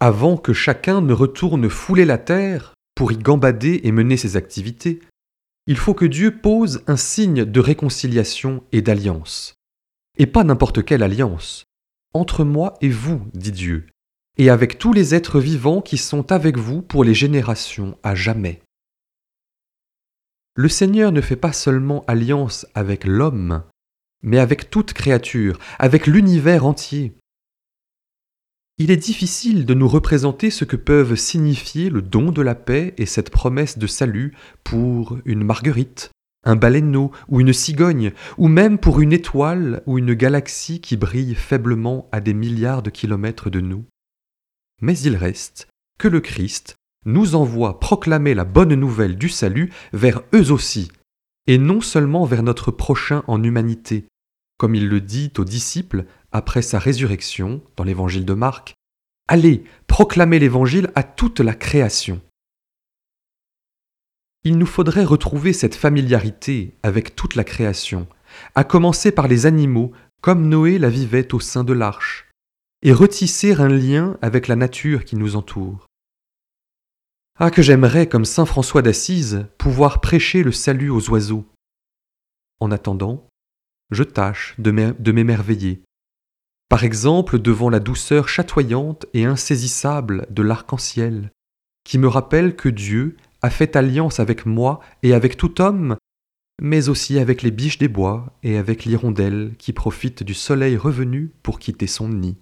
Avant que chacun ne retourne fouler la terre pour y gambader et mener ses activités, il faut que Dieu pose un signe de réconciliation et d'alliance. Et pas n'importe quelle alliance. Entre moi et vous, dit Dieu, et avec tous les êtres vivants qui sont avec vous pour les générations à jamais. Le Seigneur ne fait pas seulement alliance avec l'homme, mais avec toute créature, avec l'univers entier. Il est difficile de nous représenter ce que peuvent signifier le don de la paix et cette promesse de salut pour une marguerite, un baleineau ou une cigogne, ou même pour une étoile ou une galaxie qui brille faiblement à des milliards de kilomètres de nous. Mais il reste que le Christ nous envoie proclamer la bonne nouvelle du salut vers eux aussi, et non seulement vers notre prochain en humanité, comme il le dit aux disciples après sa résurrection dans l'évangile de Marc. Allez, proclamez l'évangile à toute la création. Il nous faudrait retrouver cette familiarité avec toute la création, à commencer par les animaux, comme Noé la vivait au sein de l'arche, et retisser un lien avec la nature qui nous entoure. Ah que j'aimerais, comme Saint François d'Assise, pouvoir prêcher le salut aux oiseaux. En attendant, je tâche de m'émerveiller. Par exemple devant la douceur chatoyante et insaisissable de l'arc-en-ciel, qui me rappelle que Dieu a fait alliance avec moi et avec tout homme, mais aussi avec les biches des bois et avec l'hirondelle qui profite du soleil revenu pour quitter son nid.